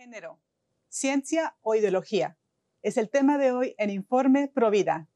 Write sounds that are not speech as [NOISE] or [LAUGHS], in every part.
Género, ciencia o ideología. Es el tema de hoy en Informe Provida.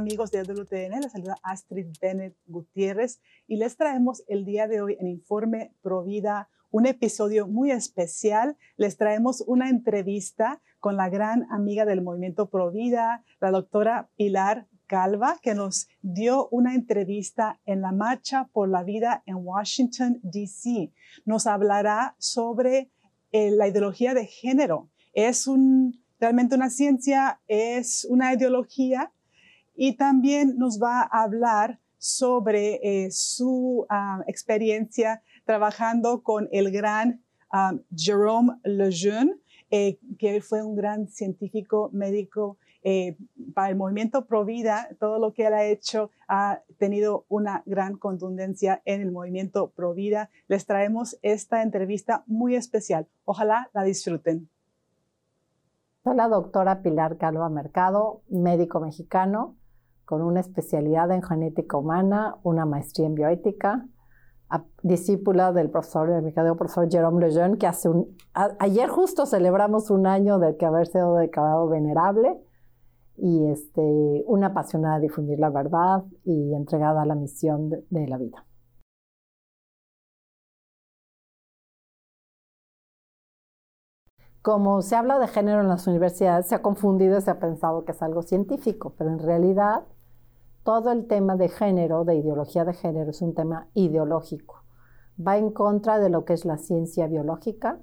Amigos de WTN, les saluda Astrid Bennett Gutiérrez y les traemos el día de hoy en Informe Provida un episodio muy especial. Les traemos una entrevista con la gran amiga del movimiento Provida, la doctora Pilar Calva, que nos dio una entrevista en la Marcha por la Vida en Washington, D.C. Nos hablará sobre eh, la ideología de género. Es un, realmente una ciencia, es una ideología y también nos va a hablar sobre eh, su ah, experiencia trabajando con el gran ah, Jerome Lejeune, eh, que fue un gran científico médico eh, para el movimiento Provida. Todo lo que él ha hecho ha tenido una gran contundencia en el movimiento Provida. Les traemos esta entrevista muy especial. Ojalá la disfruten. Soy la doctora Pilar Calva Mercado, médico mexicano con una especialidad en genética humana, una maestría en bioética, discípula del profesor, del profesor Jerome Lejeune, que hace un, ayer justo celebramos un año de que haber sido declarado venerable y este, una apasionada de difundir la verdad y entregada a la misión de la vida. Como se habla de género en las universidades, se ha confundido y se ha pensado que es algo científico, pero en realidad todo el tema de género, de ideología de género, es un tema ideológico. Va en contra de lo que es la ciencia biológica,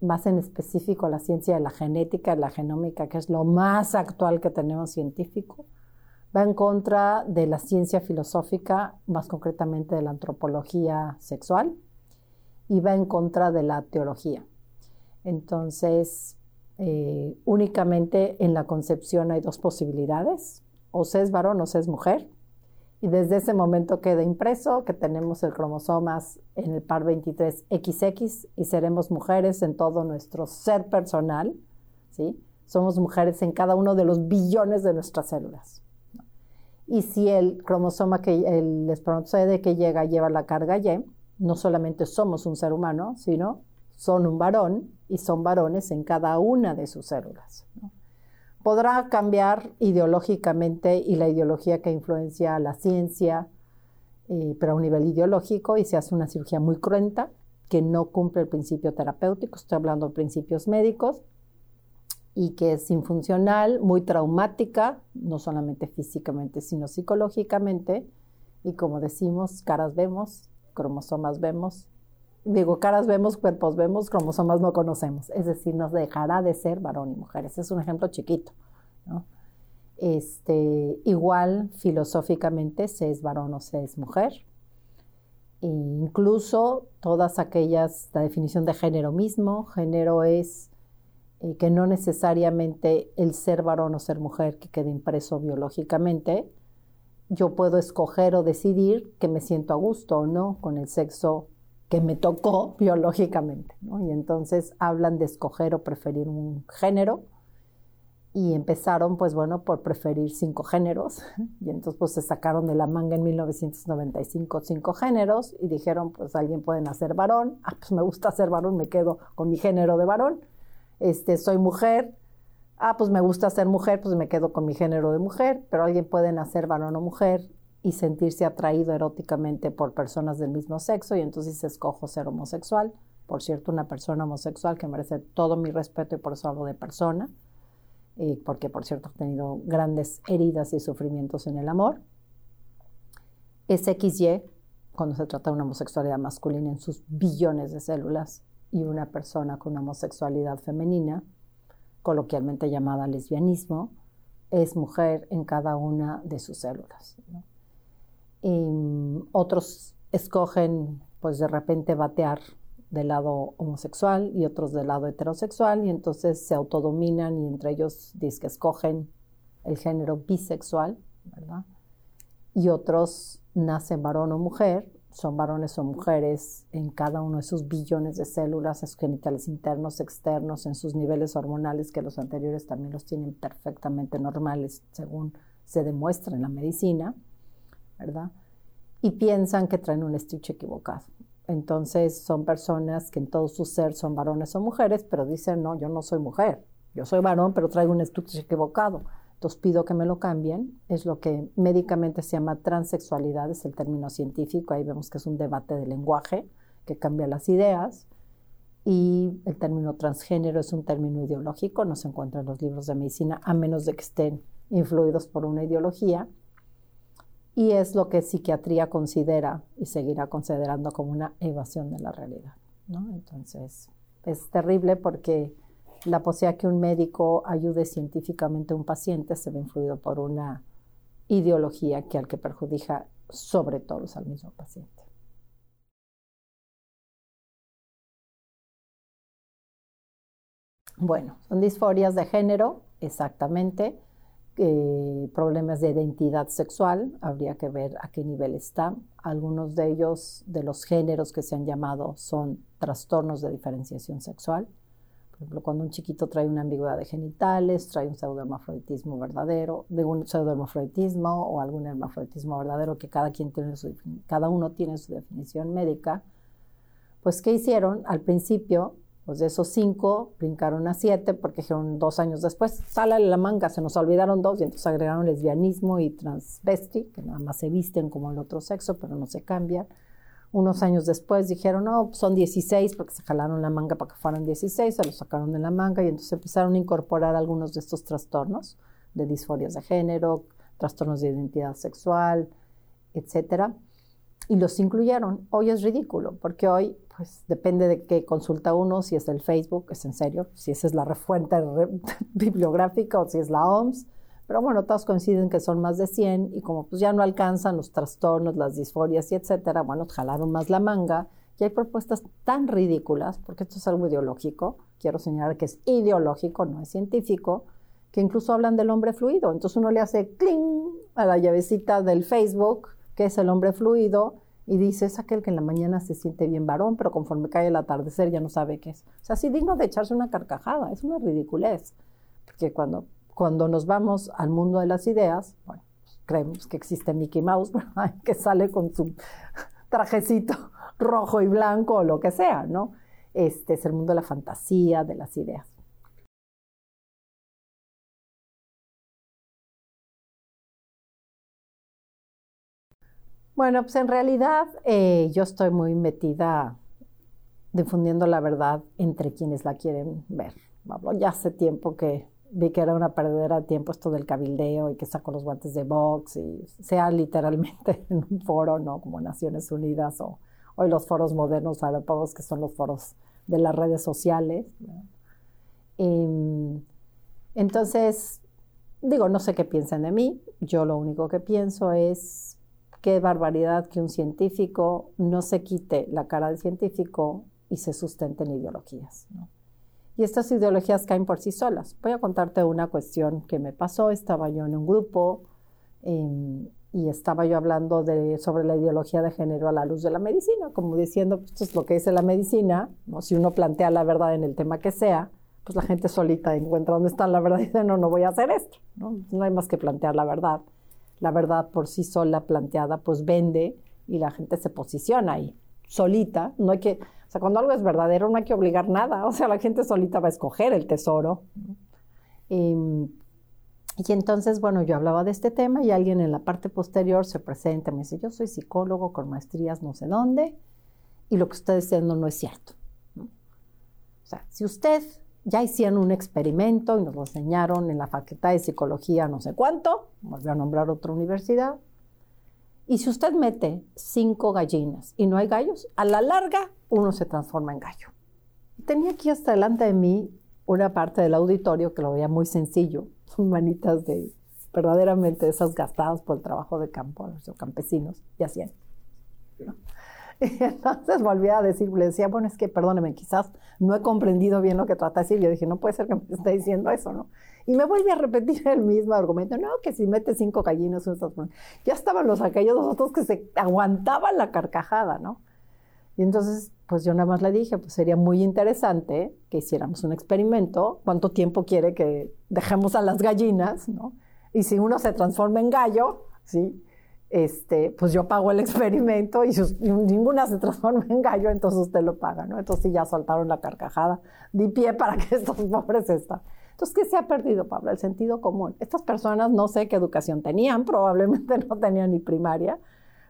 más en específico la ciencia de la genética, la genómica, que es lo más actual que tenemos científico. Va en contra de la ciencia filosófica, más concretamente de la antropología sexual, y va en contra de la teología. Entonces, eh, únicamente en la concepción hay dos posibilidades o se es varón o se es mujer. Y desde ese momento queda impreso que tenemos el cromosomas en el par 23XX y seremos mujeres en todo nuestro ser personal. ¿sí? Somos mujeres en cada uno de los billones de nuestras células. Y si el cromosoma, que el espermatozoide que llega lleva la carga Y, no solamente somos un ser humano, sino son un varón y son varones en cada una de sus células. Podrá cambiar ideológicamente y la ideología que influencia a la ciencia, eh, pero a un nivel ideológico y se hace una cirugía muy cruenta que no cumple el principio terapéutico, estoy hablando de principios médicos, y que es infuncional, muy traumática, no solamente físicamente, sino psicológicamente, y como decimos, caras vemos, cromosomas vemos, digo, caras vemos, cuerpos vemos, cromosomas no conocemos. Es decir, nos dejará de ser varón y mujer. Ese es un ejemplo chiquito. Este, igual, filosóficamente, se es varón o se es mujer. E incluso todas aquellas, la definición de género mismo, género es eh, que no necesariamente el ser varón o ser mujer que quede impreso biológicamente, yo puedo escoger o decidir que me siento a gusto o no con el sexo que me tocó [LAUGHS] biológicamente. Y entonces hablan de escoger o preferir un género y empezaron, pues bueno, por preferir cinco géneros. [LAUGHS] Y entonces pues se sacaron de la manga en 1995 cinco géneros y dijeron, pues alguien puede nacer varón. [LAUGHS] Ah, pues me gusta ser varón, me quedo con mi género de varón. Este, soy mujer. Ah, pues me gusta ser mujer, pues me quedo con mi género de mujer. Pero alguien puede nacer varón o mujer y sentirse atraído eróticamente por personas del mismo sexo y entonces escojo ser homosexual. Por cierto, una persona homosexual que merece todo mi respeto y por eso hablo de persona, y porque por cierto he tenido grandes heridas y sufrimientos en el amor. Es XY cuando se trata de una homosexualidad masculina en sus billones de células y una persona con una homosexualidad femenina, coloquialmente llamada lesbianismo, es mujer en cada una de sus células. Otros escogen, pues de repente, batear del lado homosexual y otros del lado heterosexual, y entonces se autodominan y entre ellos dicen que escogen el género bisexual, ¿verdad? Y otros nacen varón o mujer, son varones o mujeres en cada uno de sus billones de células, sus genitales internos, externos, en sus niveles hormonales, que los anteriores también los tienen perfectamente normales, según se demuestra en la medicina, ¿verdad? Y piensan que traen un estuche equivocado. Entonces son personas que en todo su ser son varones o mujeres, pero dicen, no, yo no soy mujer, yo soy varón, pero traigo un estuche equivocado. Entonces pido que me lo cambien. Es lo que médicamente se llama transexualidad, es el término científico. Ahí vemos que es un debate de lenguaje que cambia las ideas. Y el término transgénero es un término ideológico, no se encuentra en los libros de medicina, a menos de que estén influidos por una ideología. Y es lo que psiquiatría considera y seguirá considerando como una evasión de la realidad. ¿no? Entonces, es terrible porque la posibilidad que un médico ayude científicamente a un paciente se ve influido por una ideología que al que perjudica sobre todo al mismo paciente. Bueno, son disforias de género, exactamente. Eh, problemas de identidad sexual, habría que ver a qué nivel está. Algunos de ellos, de los géneros que se han llamado, son trastornos de diferenciación sexual por ejemplo, cuando un chiquito trae una ambigüedad de genitales, trae un pseudohermafroditismo verdadero, de un pseudohermafroditismo o algún hermafroditismo verdadero que cada, quien tiene su, cada uno tiene su definición médica, pues ¿qué hicieron? Al principio, pues de esos cinco, brincaron a siete porque dijeron dos años después, sale la manga, se nos olvidaron dos y entonces agregaron lesbianismo y transvesti, que nada más se visten como el otro sexo, pero no se cambian unos años después dijeron, no, son 16 porque se jalaron la manga para que fueran 16, se los sacaron de la manga y entonces empezaron a incorporar algunos de estos trastornos de disforias de género, trastornos de identidad sexual, etcétera, y los incluyeron. Hoy es ridículo porque hoy, pues depende de qué consulta uno, si es el Facebook, es en serio, si esa es la fuente [LAUGHS] bibliográfica o si es la OMS pero bueno, todos coinciden que son más de 100 y como pues ya no alcanzan los trastornos, las disforias y etcétera, bueno, jalaron más la manga y hay propuestas tan ridículas, porque esto es algo ideológico, quiero señalar que es ideológico, no es científico, que incluso hablan del hombre fluido. Entonces uno le hace cling a la llavecita del Facebook, que es el hombre fluido, y dice, es aquel que en la mañana se siente bien varón, pero conforme cae el atardecer ya no sabe qué es. O sea, sí digno de echarse una carcajada, es una ridiculez. Porque cuando cuando nos vamos al mundo de las ideas, bueno, creemos que existe Mickey Mouse, [LAUGHS] que sale con su trajecito rojo y blanco o lo que sea, ¿no? Este es el mundo de la fantasía, de las ideas. Bueno, pues en realidad eh, yo estoy muy metida difundiendo la verdad entre quienes la quieren ver. Ya hace tiempo que vi que era una perdedera de tiempo esto del cabildeo y que sacó los guantes de box y sea literalmente [LAUGHS] en un foro, ¿no? Como Naciones Unidas o hoy los foros modernos europeos que son los foros de las redes sociales. Em, entonces, digo, no sé qué piensan de mí, yo lo único que pienso es qué barbaridad que un científico no se quite la cara de científico y se sustente en ideologías. y estas ideologías caen por sí solas. Voy a contarte una cuestión que me pasó. Estaba yo en un grupo em, y estaba yo hablando de, sobre la ideología de género a la luz de la medicina, como diciendo, pues, esto es lo que dice la medicina, si uno plantea la verdad en el tema que sea, pues la gente solita encuentra dónde está la verdad y dice, no, no voy a hacer esto. no hay más que plantear la verdad. La verdad por sí sola planteada, pues vende y la gente se posiciona ahí, solita. No hay que, o sea, cuando algo es verdadero no hay que obligar nada, [LAUGHS] o sea, la gente solita va a escoger el tesoro. Y, entonces, bueno, yo hablaba de este tema y alguien en la parte posterior se presenta y me dice, yo soy psicólogo con maestrías no sé dónde y lo que usted está diciendo no es cierto. O sea, si usted ya hicieron un experimento y nos lo enseñaron en la Facultad de Psicología no sé cuánto, volvió a nombrar otra universidad, y si usted mete cinco gallinas y no hay gallos, a la larga uno se transforma en gallo. Tenía aquí hasta delante de mí una parte del auditorio que lo veía muy sencillo, [LAUGHS] son manitas de verdaderamente esas gastadas por el trabajo de campo, los campesinos, y hacían. Y [LAUGHS] entonces volví a decir, le decía, bueno, es que perdóneme, quizás no he comprendido bien lo que trata de decir. Yo dije, no puede ser que me [LAUGHS] esté diciendo eso, ¿no? Y me vuelve a repetir el mismo argumento, no, que si metes cinco gallinas, ya estaban los aquellos otros que se aguantaban la carcajada, ¿no? Y entonces, pues yo nada más le dije, pues sería muy interesante que hiciéramos un experimento, cuánto tiempo quiere que dejemos a las gallinas, ¿no? Y si uno se transforma en gallo, ¿sí? Este, pues yo pago el experimento y, ninguna se transforma en gallo, entonces usted lo paga, ¿no? Entonces ya soltaron la carcajada, di pie para que [LAUGHS] estos pobres están. Entonces, ¿qué se ha perdido, Pablo? El sentido común. Estas personas no sé qué educación tenían, probablemente [LAUGHS] no tenían ni primaria,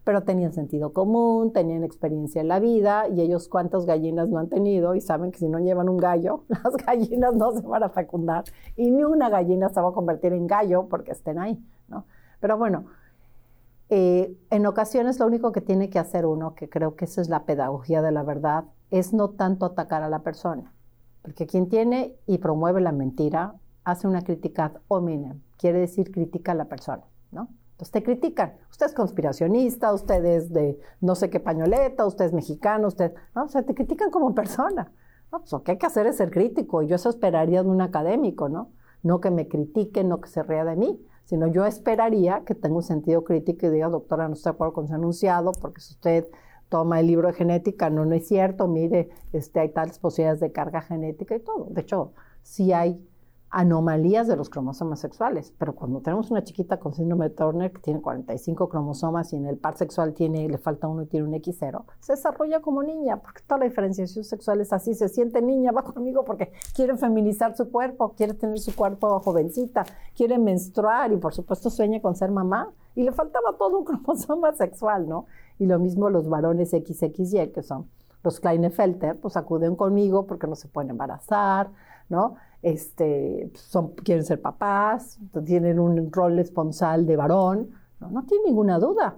pero tenían sentido común, tenían experiencia en la vida y ellos cuántas gallinas no han tenido y saben que si no llevan un gallo, [LAUGHS] las gallinas no se van a fecundar y ni una gallina se va a convertir en gallo porque estén ahí, ¿no? Pero bueno, eh, en ocasiones lo único que tiene que hacer uno, que creo que esa es la pedagogía de la verdad, es no tanto atacar a la persona, porque quien tiene y promueve la mentira hace una crítica hominem, quiere decir critica a la persona, ¿no? Entonces te critican. Usted es conspiracionista, usted es de no sé qué pañoleta, usted es mexicano, usted. ¿no? O sea, te critican como persona. No, pues lo que hay que hacer es ser crítico. Y yo eso esperaría de un académico, ¿no? No que me critique, no que se ría de mí, sino yo esperaría que tenga un sentido crítico y diga, doctora, no estoy de acuerdo con su enunciado, porque si usted toma el libro de genética, no, no es cierto, mire, este, hay tales posibilidades de carga genética y todo. De hecho, sí hay anomalías de los cromosomas sexuales, pero cuando tenemos una chiquita con síndrome de Turner que tiene 45 cromosomas y en el par sexual tiene, le falta uno y tiene un X0, se desarrolla como niña, porque toda la diferenciación sexual es así, se siente niña, va conmigo porque quiere feminizar su cuerpo, quiere tener su cuerpo jovencita, quiere menstruar y por supuesto sueña con ser mamá y le faltaba todo un [LAUGHS] cromosoma sexual, ¿no? Y lo mismo los varones XXY, que son los Klinefelter, pues acuden conmigo porque no se pueden embarazar, ¿no? Este, son, quieren ser papás, tienen un rol responsable de varón, no, no tiene ninguna duda.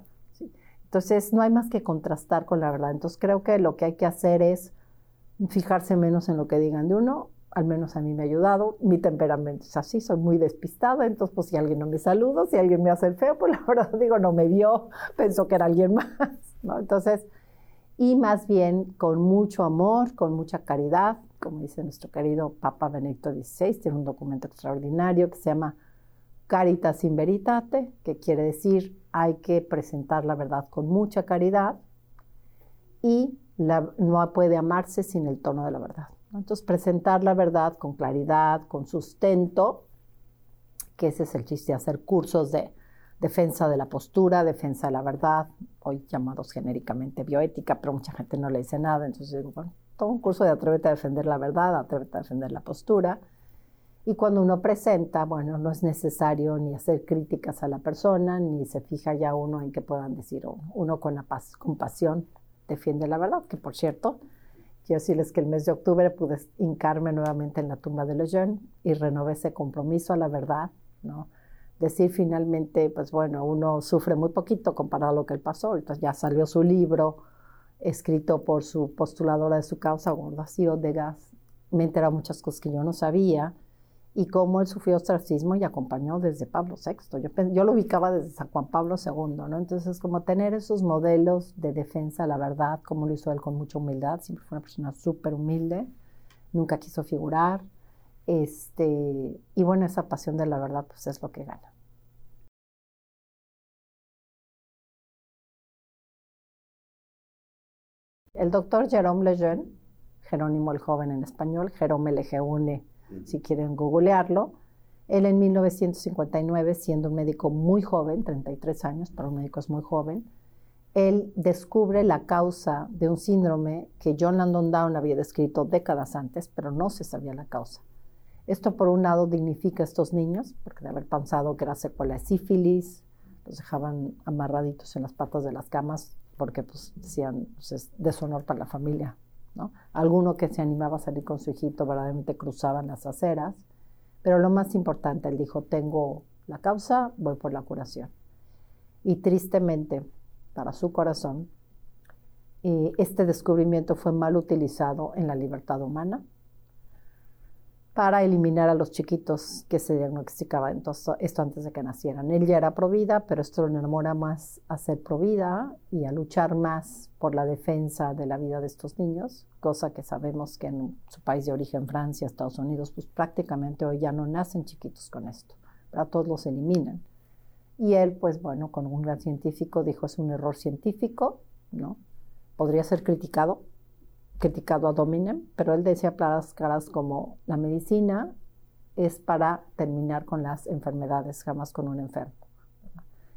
Entonces, no hay más que contrastar con la verdad. Entonces, creo que lo que hay que hacer es fijarse menos en lo que digan de uno, al menos a mí me ha ayudado. Mi temperamento es así, soy muy despistada, entonces pues si alguien no me saluda, si alguien me hace el feo, pues [LAUGHS] la verdad digo, no me vio, pensó que era alguien más. Entonces, y más bien con mucho amor, con mucha caridad, como dice nuestro querido Papa Benedicto XVI, tiene un documento extraordinario que se llama Caritas in Veritate, que quiere decir hay que presentar la verdad con mucha caridad y no puede amarse sin el tono de la verdad. Entonces, presentar la verdad con claridad, con sustento, que ese es el chiste, hacer cursos de defensa de la postura, defensa de la verdad, hoy llamados genéricamente bioética, pero mucha gente no le dice nada, entonces digo, bueno, todo un curso de atrévete a defender la verdad, atrévete a defender la postura. Y cuando uno presenta, bueno, no es necesario ni hacer críticas a la persona, ni se fija ya uno en qué puedan decir uno con la paz, compasión defiende la verdad, que por cierto, quiero decirles que el mes de octubre pude hincarme nuevamente en la tumba de Lejeune y renové ese compromiso a la verdad, ¿no? decir finalmente, pues bueno, uno sufre muy poquito comparado a lo que él pasó. Entonces ya salió su libro escrito por su postuladora de su causa, de gas Me he muchas cosas que yo no sabía y cómo él sufrió ostracismo y acompañó desde Pablo VI. Yo, yo lo ubicaba desde San Juan Pablo II, ¿no? Entonces, como tener esos modelos de defensa, la verdad, como lo hizo él con mucha humildad, siempre fue una persona súper humilde, nunca quiso figurar, este, y bueno, esa pasión de la verdad, pues es lo que gana. El doctor Jerome Lejeune, Jerónimo el Joven en español, Jerome Lejeune, si quieren googlearlo, él en 1959, siendo un médico muy joven, 33 años, para un médico es muy joven, él descubre la causa de un síndrome que John Landon Down había descrito décadas antes, pero no se sabía la causa. Esto, por un lado, dignifica a estos niños, porque de haber pensado que era secuela de sífilis, los dejaban amarraditos en las patas de las camas, porque pues decían, pues, es deshonor para la familia, ¿no? Alguno que se animaba a salir con su hijito verdaderamente cruzaban las aceras, pero lo más importante, él dijo, tengo la causa, voy por la curación. Y tristemente, para su corazón, eh, este descubrimiento fue mal utilizado en la libertad humana. Para eliminar a los chiquitos que se diagnosticaban entonces, esto antes de que nacieran. Él ya era provida, pero esto lo enamora más a ser provida y a luchar más por la defensa de la vida de estos niños, cosa que sabemos que en su país de origen, Francia, Estados Unidos, pues prácticamente hoy ya no nacen chiquitos con esto, a todos los eliminan. Y él, pues bueno, con un gran científico dijo es un error científico, ¿no? Podría ser criticado, criticado a Dominem, pero él decía claras caras como la medicina es para terminar con las enfermedades, jamás con un enfermo.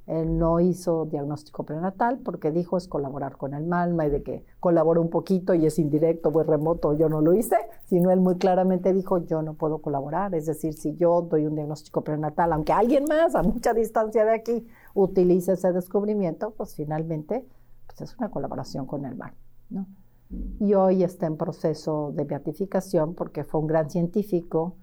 Él no hizo diagnóstico prenatal porque dijo es colaborar con el MALMA y de que colabora un poquito y es indirecto o es remoto, yo no lo hice, sino él muy claramente dijo yo no puedo colaborar. Es decir, si yo doy un diagnóstico prenatal, aunque alguien más a mucha distancia de aquí utilice ese descubrimiento, pues finalmente pues es una colaboración con el MALMA. ¿no? Y hoy está en proceso de beatificación porque fue un gran científico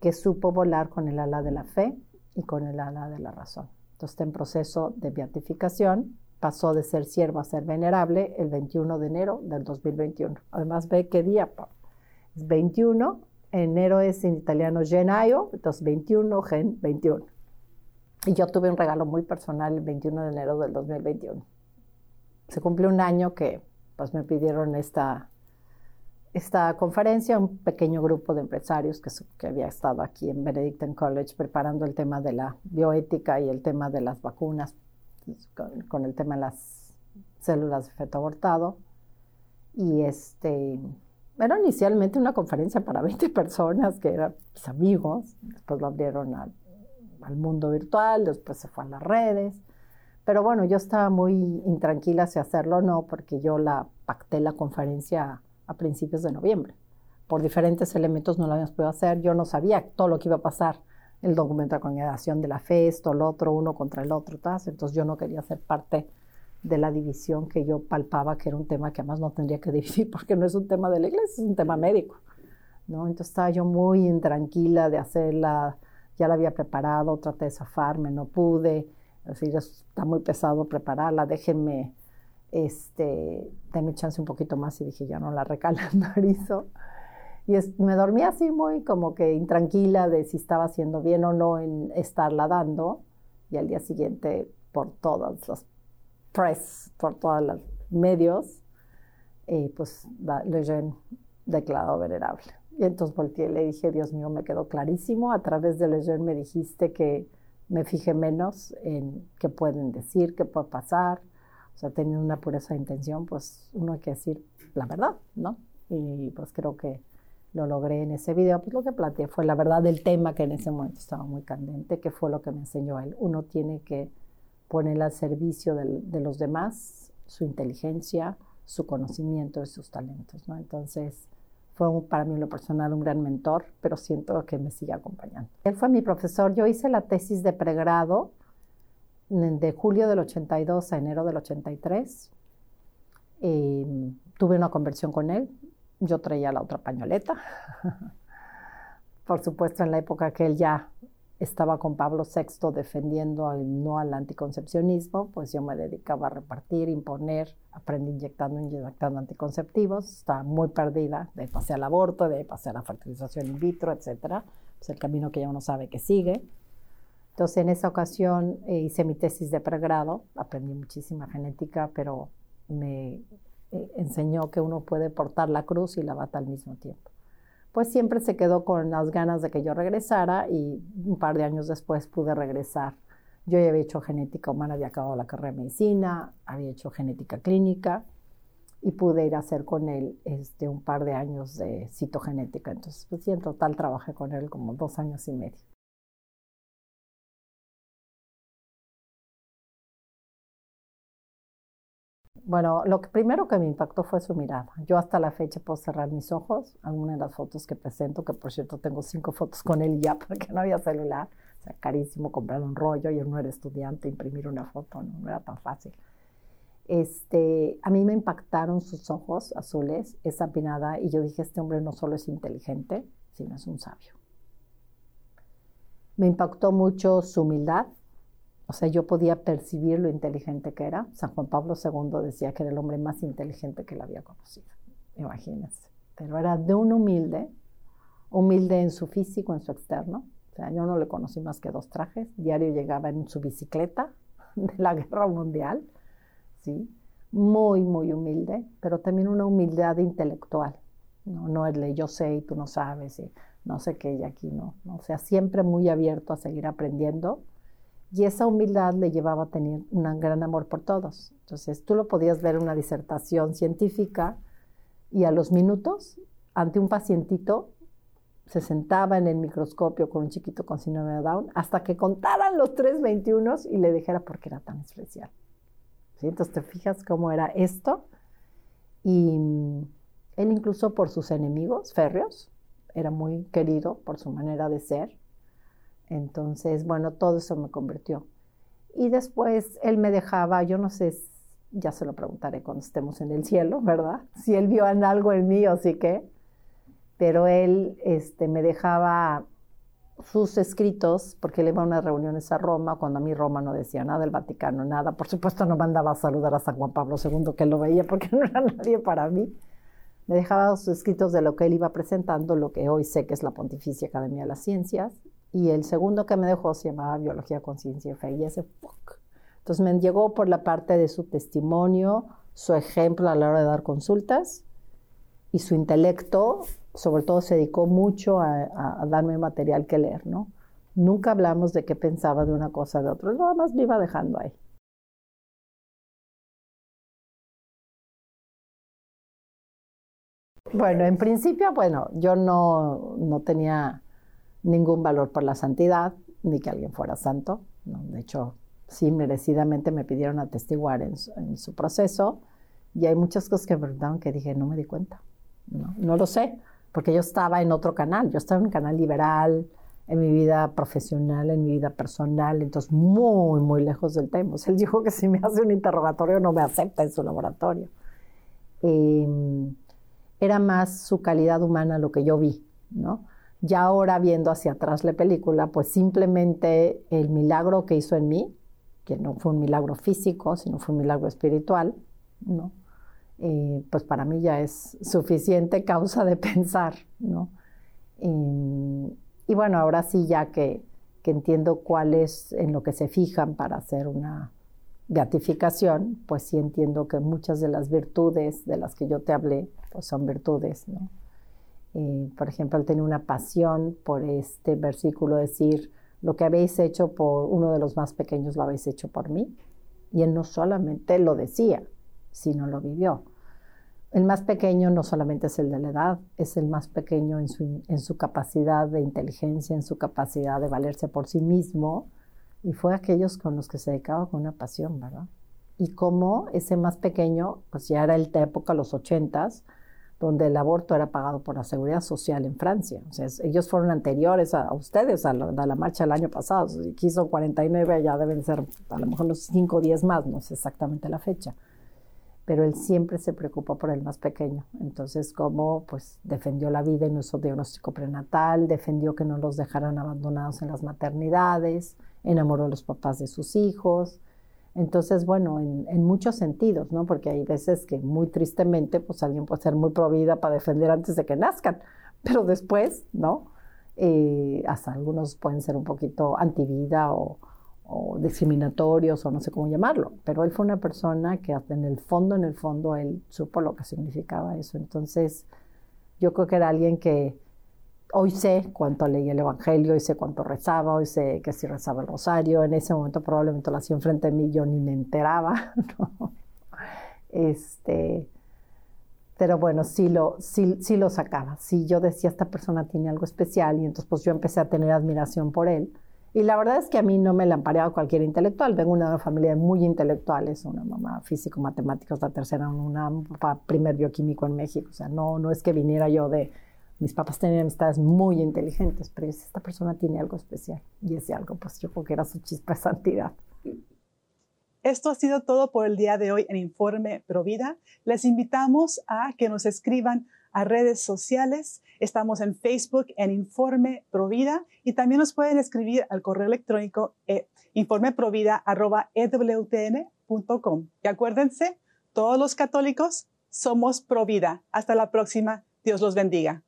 que supo volar con el ala de la fe y con el ala de la razón. Entonces está en proceso de beatificación, pasó de ser siervo a ser venerable el 21 de enero del 2021. Además ve qué día, es 21, enero es en italiano genaio, entonces 21, gen 21. Y yo tuve un regalo muy personal el 21 de enero del 2021. Se cumplió un año que pues me pidieron esta, esta conferencia, un pequeño grupo de empresarios que, había estado aquí en Benedictine College preparando el tema de la bioética y el tema de las vacunas, con, el tema de las células de feto abortado. Y este, era inicialmente una conferencia para [LAUGHS] 20 personas, que eran pues, amigos, después lo abrieron al, al mundo virtual, después se fue a las redes. Pero bueno, yo estaba muy intranquila si hacerlo o no, porque yo la pacté la conferencia a principios de noviembre. Por diferentes elementos no lo habíamos podido hacer. Yo no sabía todo lo que iba a pasar. El documento de congregación de la fe, esto, el otro, uno contra el otro, entonces yo no quería ser parte de la división que yo palpaba que era un tema que además no tendría que [LAUGHS] dividir porque no es un tema de la iglesia, es un tema médico. ¿no? Entonces estaba yo muy intranquila de hacerla, ya la había preparado, traté de zafarme, no pude Así está muy pesado prepararla, déjenme, este, denme chance un poquito más y dije, ya no la recalendarizo. Y me dormí así muy como que intranquila de si estaba haciendo bien o no en estarla dando. Y al día siguiente, por todas las press, por todos los medios, eh, pues Lejeune declarado venerable. Y entonces volteé le dije, Dios mío, me quedó clarísimo. A través de Lejeune me dijiste que me fijé menos en qué pueden decir, qué puede pasar. O sea, teniendo una pureza de intención, pues uno hay que decir la verdad, ¿no? Y pues creo que lo logré en ese video. Pues lo que planteé fue la verdad del tema que en ese momento estaba muy candente, que fue lo que me enseñó él. Uno tiene que poner al servicio de los demás su inteligencia, su conocimiento y sus talentos, ¿no? Entonces, fue para mí en lo personal un gran mentor, pero siento que me sigue acompañando. Él fue mi profesor. Yo hice la tesis de pregrado de julio del 82 a enero del 83. tuve una conversión con él. Yo traía la otra pañoleta. [LAUGHS] Por supuesto, en la época que él ya estaba con Pablo VI defendiendo el no al anticoncepcionismo, pues yo me dedicaba a repartir, imponer, aprendí inyectando, inyectando anticonceptivos, estaba muy perdida, de pasé al aborto, de pasé a la fertilización in vitro, etcétera, pues el camino que ya uno sabe que sigue. Entonces en esa ocasión eh, hice mi tesis de pregrado, aprendí muchísima genética, pero me eh, enseñó que uno puede portar la cruz y la bata al mismo tiempo pues siempre se quedó con las ganas de que yo regresara y un par de años después pude regresar. Yo ya había hecho genética humana, había acabado la carrera de medicina, había hecho genética clínica y pude ir a hacer con él este, un par de años de citogenética. Entonces, pues en total trabajé con él como dos años y medio. Bueno, lo primero que me impactó fue su mirada. Yo hasta la fecha puedo cerrar mis ojos. Algunas de las fotos que presento, que por cierto tengo cinco fotos con él ya [LAUGHS] porque no había celular. O sea, carísimo comprar un rollo. Yo no era estudiante, imprimir una foto no, no era tan fácil. Este, a mí me impactaron sus ojos azules, esa mirada, y yo dije, este hombre no solo es inteligente, sino es un sabio. Me impactó mucho su humildad, o sea, yo podía percibir lo inteligente que era. San Juan Pablo II decía que era el hombre más inteligente que él había conocido. Imagínense. Pero era de un humilde humilde en su físico, en su externo. O sea, yo no le conocí más que dos trajes. Diario llegaba en su bicicleta [LAUGHS] de la guerra mundial, ¿sí? Muy, muy humilde, pero también una humildad intelectual. No, no es de yo sé y tú no sabes, y no sé qué, y aquí no. O sea, siempre muy abierto a seguir aprendiendo. Y esa humildad le llevaba a tener un gran amor por todos. Entonces, tú lo podías ver en una disertación científica y a los minutos, ante un pacientito, se sentaba en el microscopio con un chiquito con síndrome de Down hasta que contaran los 321 y le dijera por qué era tan especial. ¿Sí? Entonces te fijas cómo era esto. Y él incluso por sus enemigos férreos, era muy querido por su manera de ser. Entonces, bueno, todo eso me convirtió. Y después él me dejaba, yo no sé, ya se lo preguntaré cuando estemos en el cielo, [LAUGHS] ¿verdad? Si él vio algo en mí o sí que pero él este, me dejaba sus escritos, porque él iba a unas reuniones a Roma, cuando a mí Roma no decía nada del Vaticano, nada. Por supuesto no mandaba a saludar a San Juan Pablo II, que lo veía porque [LAUGHS] no era nadie para mí. Me dejaba sus escritos de lo que él iba presentando, lo que hoy sé que es la Pontificia Academia de las Ciencias. Y el segundo que me dejó se llamaba Biología, Conciencia y Fe. Y ese, Entonces me llegó por la parte de su testimonio, su ejemplo a la hora de dar consultas y su intelecto sobre todo se dedicó mucho a, darme material que leer, ¿no? Nunca hablamos de qué pensaba de una cosa de otra, nada más me iba dejando ahí. Bueno, en principio, bueno, yo no, no tenía ningún valor por la santidad, ni que alguien fuera santo. De hecho, sí, merecidamente me pidieron atestiguar en su, en su proceso. Y hay muchas cosas que me preguntaron que dije, no me di cuenta. No, no lo sé porque yo estaba en otro canal, yo estaba en un canal liberal, en mi vida profesional, en mi vida personal, entonces muy, muy lejos del tema. él dijo que si me hace un interrogatorio no me acepta en su laboratorio. Em, era más su calidad humana lo que yo vi, ¿no? Ya ahora viendo hacia atrás la película, pues simplemente el milagro que hizo en mí, que no fue un milagro físico, sino fue un milagro espiritual, ¿no? Eh, pues para mí ya es suficiente causa de [LAUGHS] pensar, ¿no? y bueno, ahora sí ya que, que, entiendo cuál es en lo que se fijan para hacer una beatificación, pues sí entiendo que muchas de las virtudes de las que yo te hablé, pues son virtudes, ¿no? Por ejemplo, él tenía una pasión por este versículo, decir, lo que habéis hecho por uno de los más pequeños lo habéis hecho por mí. Y él no solamente lo decía, si no lo vivió. El más pequeño no solamente es el de la edad, es el más pequeño en su, en su capacidad de inteligencia, en su capacidad de valerse por sí mismo, y fue aquellos con los que se dedicaba con una pasión, ¿verdad? Y como ese más pequeño, pues ya era el de época, los ochentas, donde el aborto era pagado por la seguridad social en Francia. O sea, ellos fueron anteriores a, ustedes, a la, marcha del año pasado. Aquí son 49, ya deben ser a lo mejor los 5 o 10 más, no sé exactamente la fecha pero él siempre se preocupó por el más pequeño. Entonces, como pues defendió la vida en nuestro diagnóstico prenatal, defendió que no los dejaran abandonados en las maternidades, enamoró a los papás de sus hijos. Entonces, bueno, en, muchos sentidos, ¿no? Porque hay veces que muy tristemente, pues alguien puede ser muy provida para defender antes de que nazcan, [LAUGHS] pero después, ¿no? Eh, hasta algunos pueden ser un poquito antivida o, o discriminatorios o no sé cómo llamarlo, pero él fue una persona que en el fondo, en el fondo, él supo lo que significaba eso. Entonces, yo creo que era alguien que hoy sé cuánto leía el Evangelio, hoy sé cuánto rezaba, hoy sé que si rezaba el rosario, en ese momento probablemente lo hacía enfrente de mí, yo ni me enteraba, [LAUGHS] Este, pero bueno, sí lo, sí, sí lo sacaba. Sí, yo decía, esta persona tiene algo especial y entonces pues yo empecé a tener admiración por él y la verdad es que a mí no me la lampareaba cualquier intelectual. Vengo de una familia muy intelectuales, una mamá físico matemáticos, la tercera, una papá primer bioquímico en México. O sea, no, no es que viniera yo de... Mis papás tenían amistades muy inteligentes, pero esta persona tiene algo especial. Y ese algo, pues yo creo que era su chispa de santidad. Esto ha sido todo por el día de hoy en Informe Provida. Les invitamos a que nos escriban a redes sociales. Estamos en Facebook en Informe Provida y también nos pueden escribir al correo electrónico eh, informeprovida.ewtn.com. Y acuérdense, todos los católicos somos Provida. Hasta la próxima. Dios los bendiga.